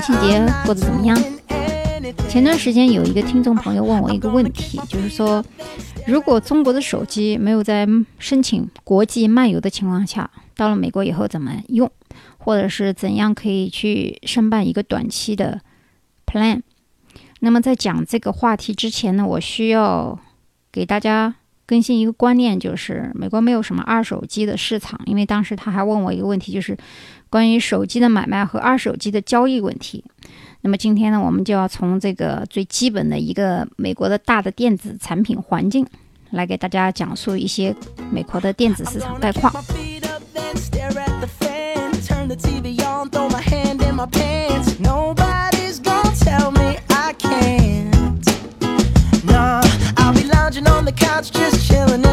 国庆节过得怎么样？前段时间有一个听众朋友问我一个问题，就是说，如果中国的手机没有在申请国际漫游的情况下，到了美国以后怎么用，或者是怎样可以去申办一个短期的 plan？那么在讲这个话题之前呢，我需要给大家。更新一个观念，就是美国没有什么二手机的市场，因为当时他还问我一个问题，就是关于手机的买卖和二手机的交易问题。那么今天呢，我们就要从这个最基本的一个美国的大的电子产品环境，来给大家讲述一些美国的电子市场概况。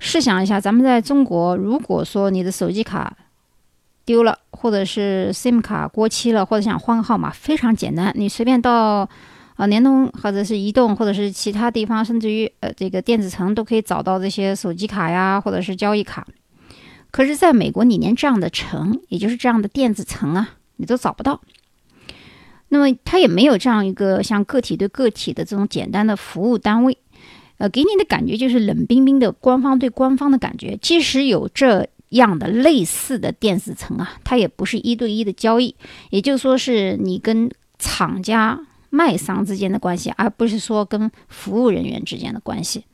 试想一下，咱们在中国，如果说你的手机卡丢了，或者是 SIM 卡过期了，或者想换个号码，非常简单，你随便到啊联通或者是移动或者是其他地方，甚至于呃这个电子城都可以找到这些手机卡呀，或者是交易卡。可是，在美国，你连这样的城，也就是这样的电子城啊，你都找不到。那么，它也没有这样一个像个体对个体的这种简单的服务单位。呃，给你的感觉就是冷冰冰的官方对官方的感觉。即使有这样的类似的电子城啊，它也不是一对一的交易，也就是说是你跟厂家卖商之间的关系，而不是说跟服务人员之间的关系。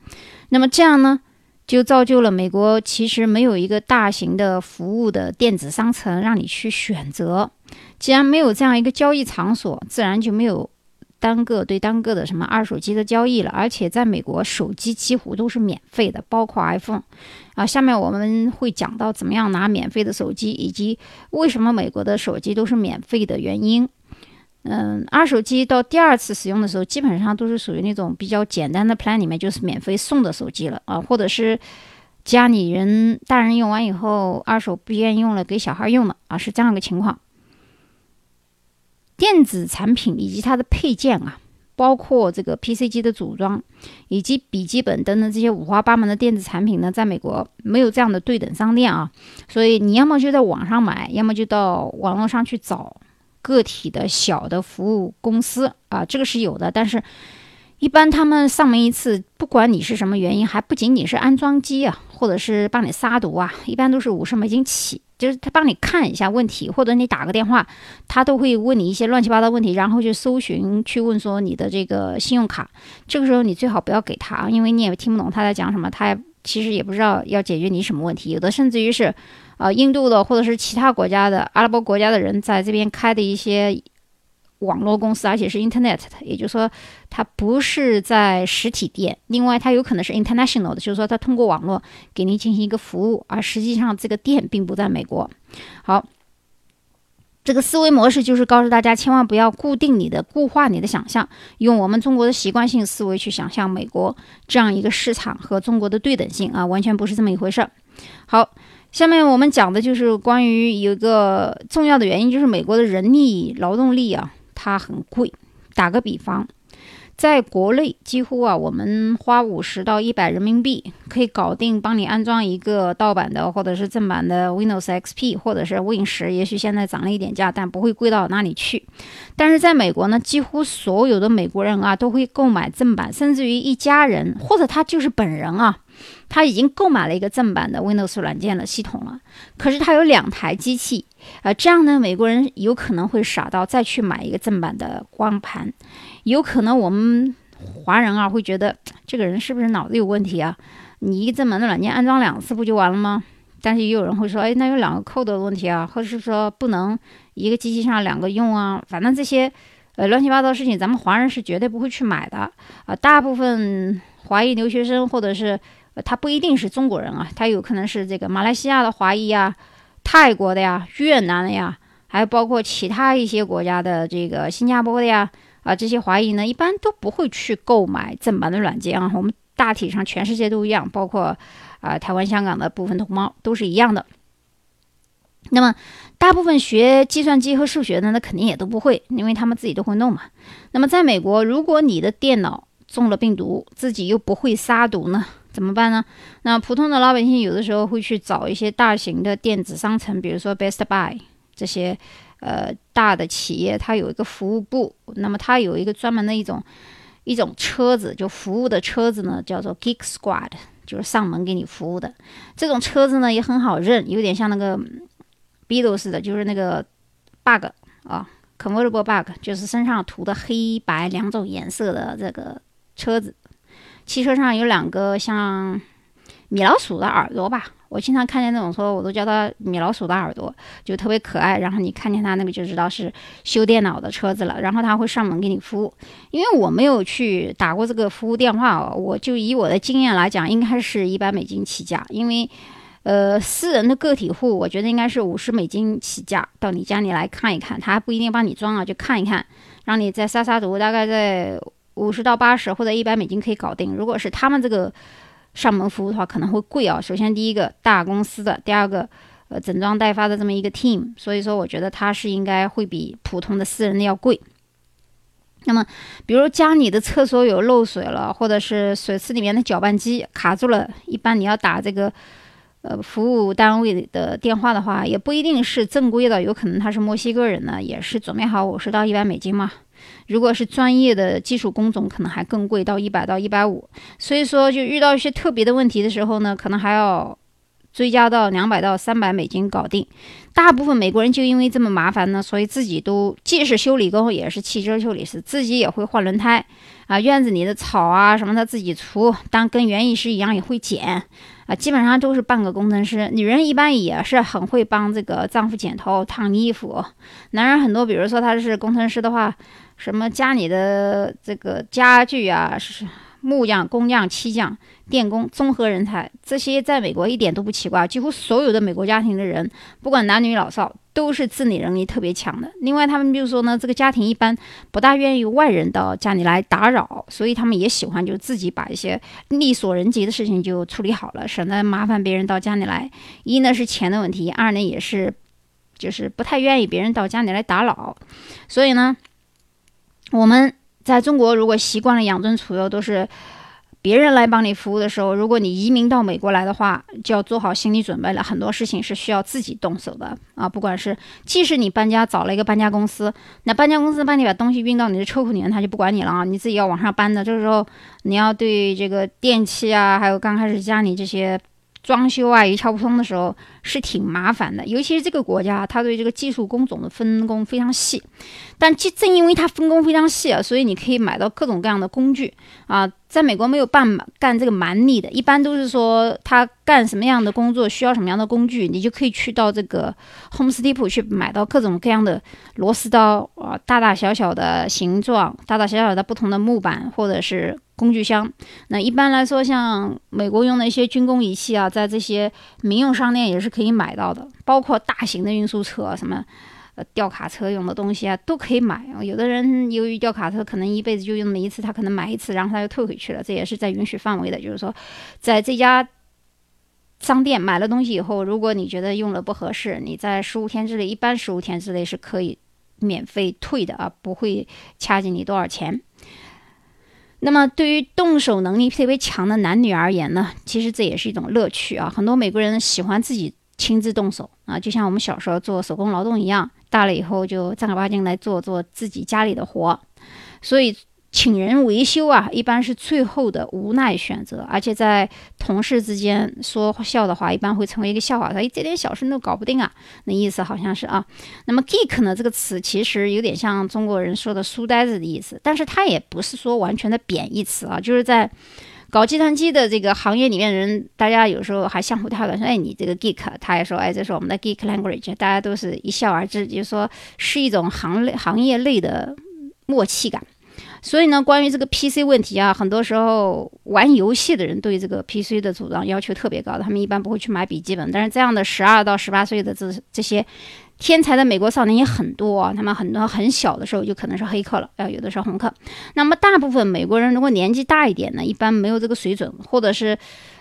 那么这样呢，就造就了美国其实没有一个大型的服务的电子商城让你去选择。既然没有这样一个交易场所，自然就没有。单个对单个的什么二手机的交易了，而且在美国手机几乎都是免费的，包括 iPhone 啊。下面我们会讲到怎么样拿免费的手机，以及为什么美国的手机都是免费的原因。嗯，二手机到第二次使用的时候，基本上都是属于那种比较简单的 plan 里面就是免费送的手机了啊，或者是家里人大人用完以后，二手不愿意用了给小孩用了啊，是这样一个情况。电子产品以及它的配件啊，包括这个 PC 机的组装，以及笔记本等等这些五花八门的电子产品呢，在美国没有这样的对等商店啊，所以你要么就在网上买，要么就到网络上去找个体的小的服务公司啊，这个是有的，但是一般他们上门一次，不管你是什么原因，还不仅仅是安装机啊，或者是帮你杀毒啊，一般都是五十美金起。就是他帮你看一下问题，或者你打个电话，他都会问你一些乱七八糟问题，然后去搜寻去问说你的这个信用卡。这个时候你最好不要给他，因为你也听不懂他在讲什么，他也其实也不知道要解决你什么问题。有的甚至于是，呃，印度的或者是其他国家的阿拉伯国家的人在这边开的一些。网络公司，而且是 Internet 的，也就是说，它不是在实体店。另外，它有可能是 international 的，就是说，它通过网络给您进行一个服务，而实际上这个店并不在美国。好，这个思维模式就是告诉大家，千万不要固定你的、固化你的想象，用我们中国的习惯性思维去想象美国这样一个市场和中国的对等性啊，完全不是这么一回事儿。好，下面我们讲的就是关于有一个重要的原因，就是美国的人力劳动力啊。它很贵，打个比方，在国内几乎啊，我们花五十到一百人民币可以搞定，帮你安装一个盗版的或者是正版的 Windows XP 或者是 Win 十，也许现在涨了一点价，但不会贵到哪里去。但是在美国呢，几乎所有的美国人啊都会购买正版，甚至于一家人或者他就是本人啊。他已经购买了一个正版的 Windows 软件的系统了，可是他有两台机器，啊，这样呢，美国人有可能会傻到再去买一个正版的光盘，有可能我们华人啊会觉得这个人是不是脑子有问题啊？你一个正版的软件安装两次不就完了吗？但是也有人会说，哎，那有两个 code 的问题啊，或者是说不能一个机器上两个用啊？反正这些呃乱七八糟的事情，咱们华人是绝对不会去买的啊，大部分华裔留学生或者是。他不一定是中国人啊，他有可能是这个马来西亚的华裔呀、泰国的呀、越南的呀，还有包括其他一些国家的这个新加坡的呀，啊，这些华裔呢，一般都不会去购买正版的软件啊。我们大体上全世界都一样，包括啊台湾、香港的部分同胞都是一样的。那么，大部分学计算机和数学的，那肯定也都不会，因为他们自己都会弄嘛。那么，在美国，如果你的电脑中了病毒，自己又不会杀毒呢，怎么办呢？那普通的老百姓有的时候会去找一些大型的电子商城，比如说 Best Buy 这些，呃，大的企业，它有一个服务部，那么它有一个专门的一种一种车子，就服务的车子呢，叫做 Geek Squad，就是上门给你服务的。这种车子呢也很好认，有点像那个。Beatles 的，就是那个 bug 啊，convertible bug，就是身上涂的黑白两种颜色的这个车子。汽车上有两个像米老鼠的耳朵吧，我经常看见那种车，我都叫它米老鼠的耳朵，就特别可爱。然后你看见它那个就知道是修电脑的车子了。然后他会上门给你服务，因为我没有去打过这个服务电话哦，我就以我的经验来讲，应该是一百美金起价，因为。呃，私人的个体户，我觉得应该是五十美金起价，到你家里来看一看，他还不一定帮你装啊，就看一看，让你再杀杀毒，大概在五十到八十或者一百美金可以搞定。如果是他们这个上门服务的话，可能会贵啊。首先第一个大公司的，第二个呃整装待发的这么一个 team，所以说我觉得它是应该会比普通的私人的要贵。那么，比如家里的厕所有漏水了，或者是水池里面的搅拌机卡住了，一般你要打这个。呃，服务单位的电话的话，也不一定是正规的，有可能他是墨西哥人呢，也是准备好五十到一百美金嘛。如果是专业的技术工种，可能还更贵，到一百到一百五。所以说，就遇到一些特别的问题的时候呢，可能还要追加到两百到三百美金搞定。大部分美国人就因为这么麻烦呢，所以自己都既是修理工，也是汽车修理师，自己也会换轮胎啊，院子里的草啊什么的自己除，当跟园艺师一样也会剪。啊，基本上都是半个工程师。女人一般也是很会帮这个丈夫剪头、烫衣服。男人很多，比如说他是工程师的话，什么家里的这个家具啊，是木匠、工匠、漆匠。电工、综合人才，这些在美国一点都不奇怪。几乎所有的美国家庭的人，不管男女老少，都是自理能力特别强的。另外，他们就是说呢，这个家庭一般不大愿意外人到家里来打扰，所以他们也喜欢就自己把一些力所能及的事情就处理好了，省得麻烦别人到家里来。一呢是钱的问题，二呢也是就是不太愿意别人到家里来打扰。所以呢，我们在中国如果习惯了养尊处优，都是。别人来帮你服务的时候，如果你移民到美国来的话，就要做好心理准备了。很多事情是需要自己动手的啊，不管是即使你搬家找了一个搬家公司，那搬家公司帮你把东西运到你的车库里面，他就不管你了啊，你自己要往上搬的。这个时候你要对这个电器啊，还有刚开始家里这些。装修啊一窍不通的时候是挺麻烦的，尤其是这个国家，它对这个技术工种的分工非常细。但正正因为它分工非常细啊，所以你可以买到各种各样的工具啊。在美国没有办干这个蛮力的，一般都是说他干什么样的工作需要什么样的工具，你就可以去到这个 Home Depot 去买到各种各样的螺丝刀啊，大大小小的形状，大大小小的不同的木板或者是。工具箱，那一般来说，像美国用的一些军工仪器啊，在这些民用商店也是可以买到的，包括大型的运输车，什么呃吊卡车用的东西啊，都可以买。有的人由于吊卡车可能一辈子就用那么一次，他可能买一次，然后他又退回去了，这也是在允许范围的。就是说，在这家商店买了东西以后，如果你觉得用了不合适，你在十五天之内，一般十五天之内是可以免费退的啊，不会掐紧你多少钱。那么，对于动手能力特别强的男女而言呢，其实这也是一种乐趣啊。很多美国人喜欢自己亲自动手啊，就像我们小时候做手工劳动一样，大了以后就正儿八经来做做自己家里的活，所以。请人维修啊，一般是最后的无奈选择，而且在同事之间说笑的话，一般会成为一个笑话。说，哎，这点小事都搞不定啊，那意思好像是啊。那么 geek 呢，这个词其实有点像中国人说的书呆子的意思，但是它也不是说完全的贬义词啊。就是在搞计算机的这个行业里面，人大家有时候还相互调侃说，哎，你这个 geek，他也说，哎，这是我们的 geek language，大家都是一笑而之，就是说是一种行类行业内的默契感。所以呢，关于这个 PC 问题啊，很多时候玩游戏的人对这个 PC 的组装要求特别高，他们一般不会去买笔记本。但是这样的十二到十八岁的这这些。天才的美国少年也很多啊，他们很多很小的时候就可能是黑客了，呃，有的是红客。那么大部分美国人如果年纪大一点呢，一般没有这个水准，或者是，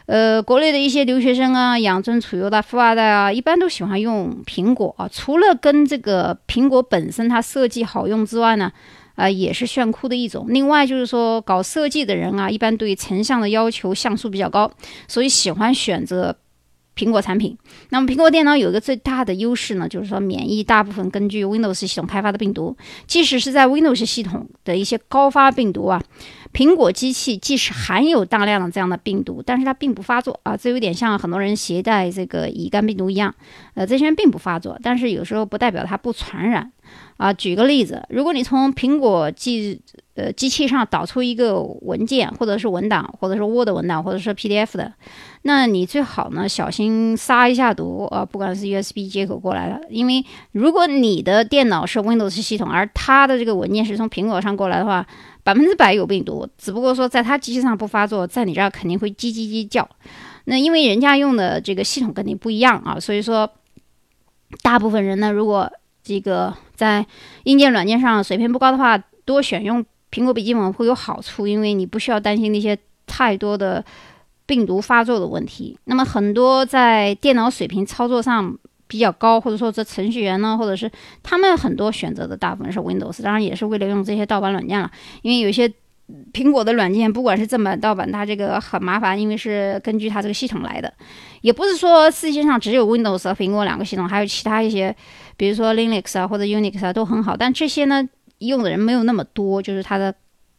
呃，国内的一些留学生啊，养尊处优的富二代啊，一般都喜欢用苹果啊。除了跟这个苹果本身它设计好用之外呢，啊，也是炫酷的一种。另外就是说，搞设计的人啊，一般对成像的要求像素比较高，所以喜欢选择。苹果产品，那么苹果电脑有一个最大的优势呢，就是说免疫大部分根据 Windows 系统开发的病毒，即使是在 Windows 系统的一些高发病毒啊，苹果机器即使含有大量的这样的病毒，但是它并不发作啊，这有点像很多人携带这个乙肝病毒一样，呃，这些人并不发作，但是有时候不代表它不传染啊。举个例子，如果你从苹果机呃机器上导出一个文件，或者是文档，或者是 Word 文档，或者是 PDF 的。那你最好呢，小心杀一下毒啊！不管是 USB 接口过来的，因为如果你的电脑是 Windows 系统，而它的这个文件是从苹果上过来的话，百分之百有病毒。只不过说在它机器上不发作，在你这儿肯定会叽叽叽叫。那因为人家用的这个系统跟你不一样啊，所以说大部分人呢，如果这个在硬件软件上水平不高的话，多选用苹果笔记本会有好处，因为你不需要担心那些太多的。病毒发作的问题，那么很多在电脑水平操作上比较高，或者说这程序员呢，或者是他们很多选择的大部分是 Windows，当然也是为了用这些盗版软件了。因为有些苹果的软件，不管是正版盗版，它这个很麻烦，因为是根据它这个系统来的。也不是说世界上只有 Windows 和苹果两个系统，还有其他一些，比如说 Linux 啊或者 Unix 啊都很好，但这些呢用的人没有那么多，就是它的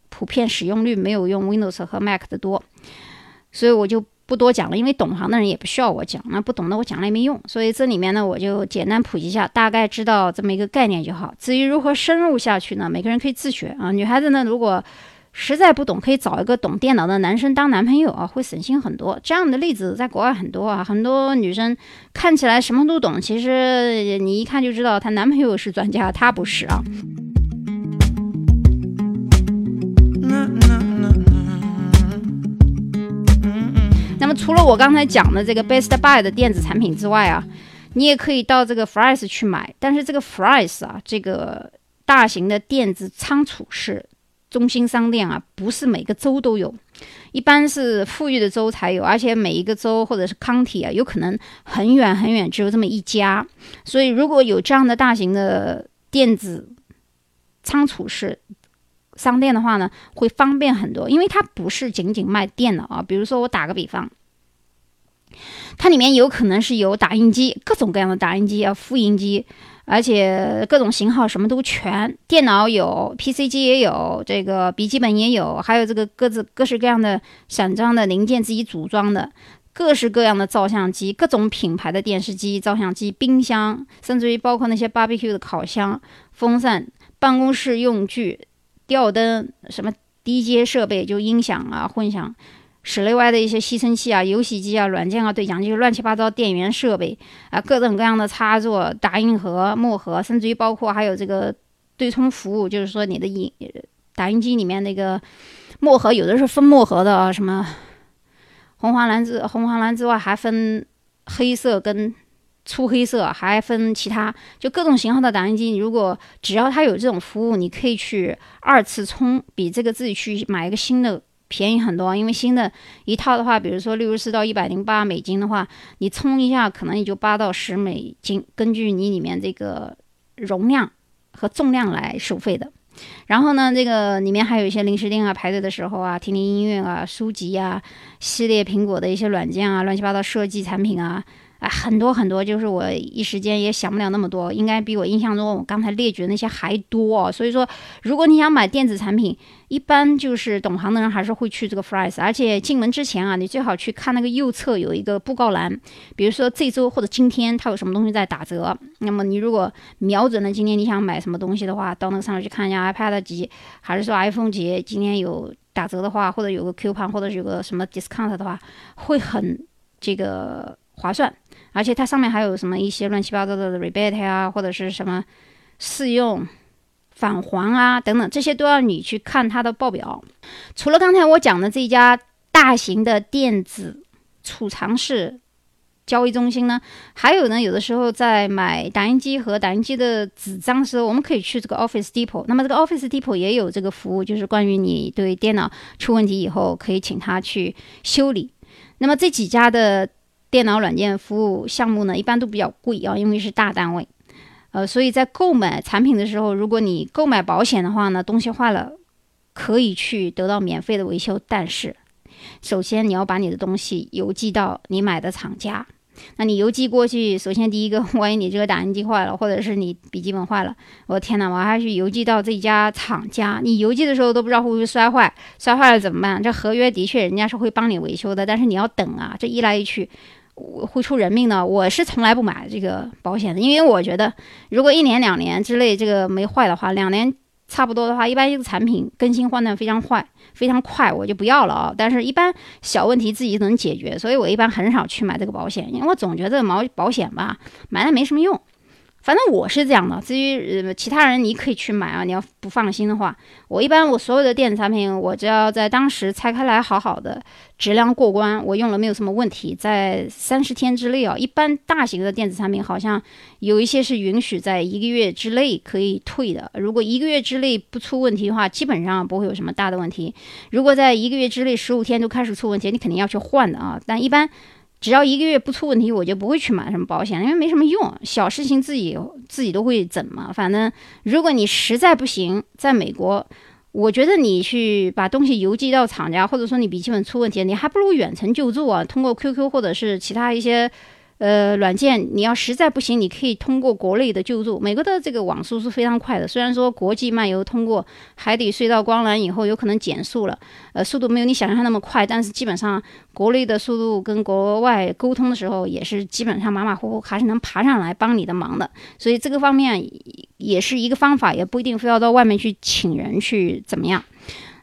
普遍使用率没有用 Windows 和 Mac 的多。所以我就不多讲了，因为懂行的人也不需要我讲，那不懂的我讲了也没用。所以这里面呢，我就简单普及一下，大概知道这么一个概念就好。至于如何深入下去呢，每个人可以自学啊。女孩子呢，如果实在不懂，可以找一个懂电脑的男生当男朋友啊，会省心很多。这样的例子在国外很多啊，很多女生看起来什么都懂，其实你一看就知道她男朋友是专家，她不是啊。那么除了我刚才讲的这个 Best Buy 的电子产品之外啊，你也可以到这个 Fry's 去买。但是这个 Fry's 啊，这个大型的电子仓储式中心商店啊，不是每个州都有，一般是富裕的州才有，而且每一个州或者是 county 啊，有可能很远很远只有这么一家。所以如果有这样的大型的电子仓储式商店的话呢，会方便很多，因为它不是仅仅卖电脑啊。比如说，我打个比方，它里面有可能是有打印机，各种各样的打印机啊，复印机，而且各种型号什么都全。电脑有，PC 机也有，这个笔记本也有，还有这个各自各式各样的散装的零件自己组装的，各式各样的照相机，各种品牌的电视机、照相机、冰箱，甚至于包括那些 barbecue 的烤箱、风扇、办公室用具。吊灯、什么低阶设备，就音响啊、混响、室内外的一些吸尘器啊、游戏机啊、软件啊、对讲机、乱七八糟电源设备啊，各种各样的插座、打印盒、墨盒，甚至于包括还有这个对冲服务，就是说你的印打印机里面那个墨盒，有的是分墨盒的啊，什么红黄蓝之红黄蓝之外，还分黑色跟。粗黑色还分其他，就各种型号的打印机。如果只要它有这种服务，你可以去二次充，比这个自己去买一个新的便宜很多。因为新的一套的话，比如说六十四到一百零八美金的话，你充一下可能也就八到十美金，根据你里面这个容量和重量来收费的。然后呢，这个里面还有一些零食店啊，排队的时候啊，听听音乐啊，书籍啊，系列苹果的一些软件啊，乱七八糟设计产品啊。很多很多，就是我一时间也想不了那么多，应该比我印象中我刚才列举的那些还多。所以说，如果你想买电子产品，一般就是懂行的人还是会去这个 Fry's。而且进门之前啊，你最好去看那个右侧有一个布告栏，比如说这周或者今天它有什么东西在打折。那么你如果瞄准了今天你想买什么东西的话，到那个上面去看一下 iPad 几，还是说 iPhone 几，今天有打折的话，或者有个 coupon，或者有个什么 discount 的话，会很这个划算。而且它上面还有什么一些乱七八糟的 rebate 啊，或者是什么试用返还啊等等，这些都要你去看它的报表。除了刚才我讲的这家大型的电子储藏室。交易中心呢，还有呢，有的时候在买打印机和打印机的纸张时候，我们可以去这个 Office Depot。那么这个 Office Depot 也有这个服务，就是关于你对电脑出问题以后，可以请他去修理。那么这几家的电脑软件服务项目呢，一般都比较贵啊，因为是大单位。呃，所以在购买产品的时候，如果你购买保险的话呢，东西坏了可以去得到免费的维修，但是首先你要把你的东西邮寄到你买的厂家。那你邮寄过去，首先第一个，万一你这个打印机坏了，或者是你笔记本坏了，我天哪，我还去邮寄到这家厂家。你邮寄的时候都不知道会不会摔坏，摔坏了怎么办？这合约的确人家是会帮你维修的，但是你要等啊，这一来一去会出人命的。我是从来不买这个保险的，因为我觉得如果一年两年之内这个没坏的话，两年差不多的话，一般这个产品更新换代非常快。非常快，我就不要了啊！但是，一般小问题自己能解决，所以我一般很少去买这个保险，因为我总觉得毛保险吧，买了没什么用。反正我是这样的，至于呃其他人，你可以去买啊。你要不放心的话，我一般我所有的电子产品，我只要在当时拆开来好好的，质量过关，我用了没有什么问题，在三十天之内啊。一般大型的电子产品好像有一些是允许在一个月之内可以退的。如果一个月之内不出问题的话，基本上不会有什么大的问题。如果在一个月之内十五天就开始出问题，你肯定要去换的啊。但一般。只要一个月不出问题，我就不会去买什么保险，因为没什么用，小事情自己自己都会整嘛。反正如果你实在不行，在美国，我觉得你去把东西邮寄到厂家，或者说你笔记本出问题，你还不如远程救助啊，通过 QQ 或者是其他一些。呃，软件你要实在不行，你可以通过国内的救助。美国的这个网速是非常快的，虽然说国际漫游通过海底隧道光缆以后有可能减速了，呃，速度没有你想象那么快，但是基本上国内的速度跟国外沟通的时候也是基本上马马虎虎，还是能爬上来帮你的忙的。所以这个方面也是一个方法，也不一定非要到外面去请人去怎么样。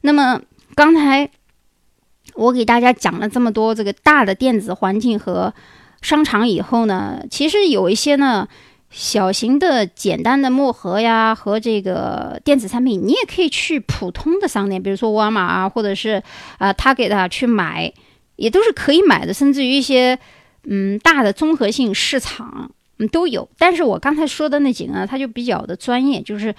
那么刚才我给大家讲了这么多这个大的电子环境和。商场以后呢，其实有一些呢小型的简单的墨盒呀和这个电子产品，你也可以去普通的商店，比如说沃尔玛啊，或者是啊他给他去买，也都是可以买的，甚至于一些嗯大的综合性市场嗯都有。但是我刚才说的那几个呢，它就比较的专业，就是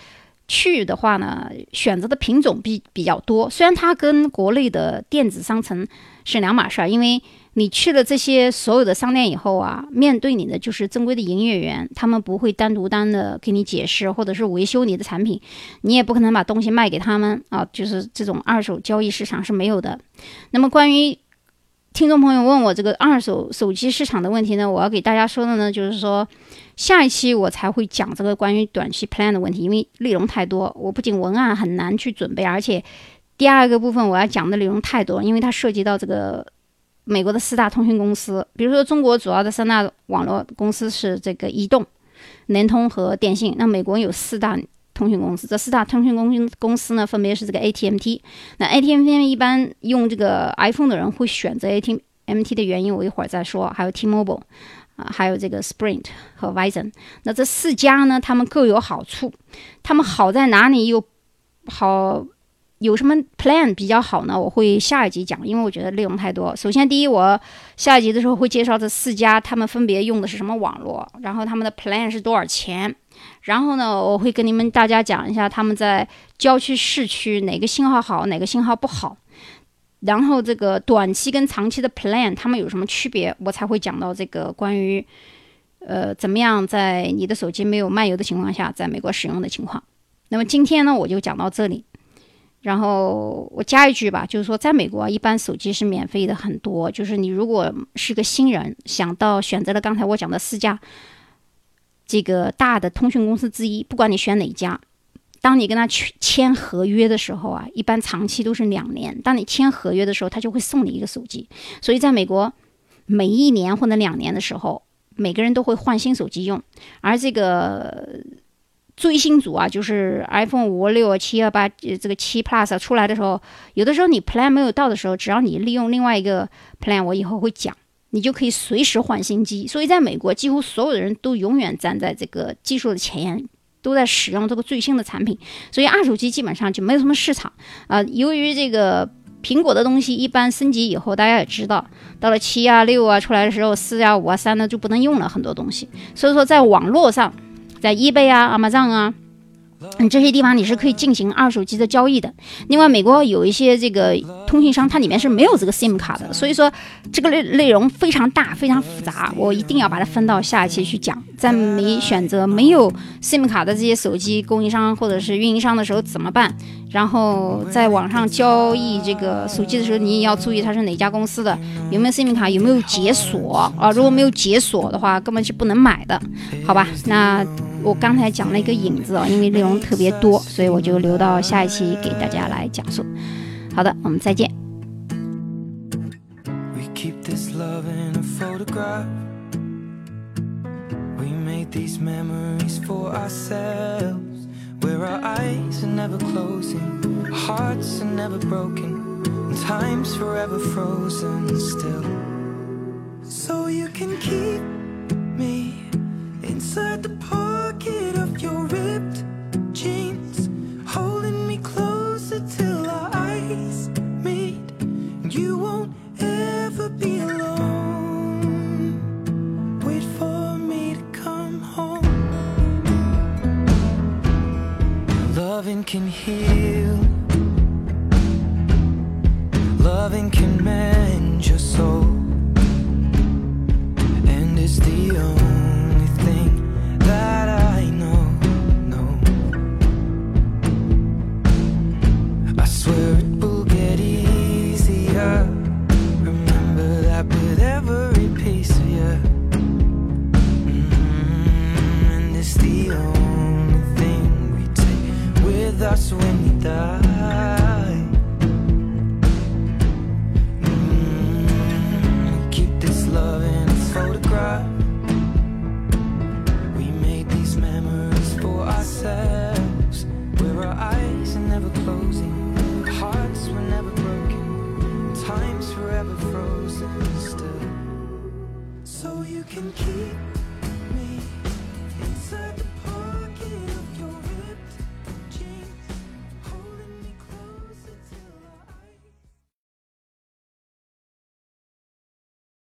去的话呢，选择的品种比比较多。虽然它跟国内的电子商城是两码事儿，因为。你去了这些所有的商店以后啊，面对你的就是正规的营业员，他们不会单独单的给你解释或者是维修你的产品，你也不可能把东西卖给他们啊，就是这种二手交易市场是没有的。那么关于听众朋友问我这个二手手机市场的问题呢，我要给大家说的呢，就是说下一期我才会讲这个关于短期 plan 的问题，因为内容太多，我不仅文案很难去准备，而且第二个部分我要讲的内容太多，因为它涉及到这个。美国的四大通讯公司，比如说中国主要的三大网络公司是这个移动、联通和电信。那美国有四大通讯公司，这四大通讯公公司呢，分别是这个 ATMT。那 ATMT 一般用这个 iPhone 的人会选择 ATMT 的原因，我一会儿再说。还有 T-Mobile 啊，还有这个 Sprint 和 Verizon。那这四家呢，他们各有好处。他们好在哪里？又好。有什么 plan 比较好呢？我会下一集讲，因为我觉得内容太多。首先，第一，我下一集的时候会介绍这四家，他们分别用的是什么网络，然后他们的 plan 是多少钱。然后呢，我会跟你们大家讲一下他们在郊区、市区哪个信号好，哪个信号不好。然后这个短期跟长期的 plan 他们有什么区别，我才会讲到这个关于呃怎么样在你的手机没有漫游的情况下，在美国使用的情况。那么今天呢，我就讲到这里。然后我加一句吧，就是说，在美国啊一般手机是免费的很多。就是你如果是个新人，想到选择了刚才我讲的四家这个大的通讯公司之一，不管你选哪家，当你跟他去签合约的时候啊，一般长期都是两年。当你签合约的时候，他就会送你一个手机。所以在美国，每一年或者两年的时候，每个人都会换新手机用，而这个。最新组啊，就是 iPhone 五六七二八，这个七 Plus 出来的时候，有的时候你 Plan 没有到的时候，只要你利用另外一个 Plan，我以后会讲，你就可以随时换新机。所以在美国，几乎所有的人都永远站在这个技术的前沿都在使用这个最新的产品，所以二手机基本上就没有什么市场啊。由于这个苹果的东西一般升级以后，大家也知道，到了七啊六啊出来的时候，四啊五啊三呢就不能用了很多东西，所以说在网络上，在 eBay 啊、Amazon 啊。嗯，这些地方你是可以进行二手机的交易的。另外，美国有一些这个通信商，它里面是没有这个 SIM 卡的，所以说这个内内容非常大，非常复杂，我一定要把它分到下一期去讲。在没选择没有 SIM 卡的这些手机供应商或者是运营商的时候怎么办？然后在网上交易这个手机的时候，你也要注意它是哪家公司的，有没有 SIM 卡，有没有解锁啊？如果没有解锁的话，根本是不能买的，好吧？那。我刚才讲了一个影子啊，因为内容特别多，所以我就留到下一期给大家来讲述。好的，我们再见。pocket of kid of us when you die. Mm, We keep this love in a photograph. We made these memories for ourselves. Where our eyes are never closing. Hearts were never broken. Time's forever frozen still. So you can keep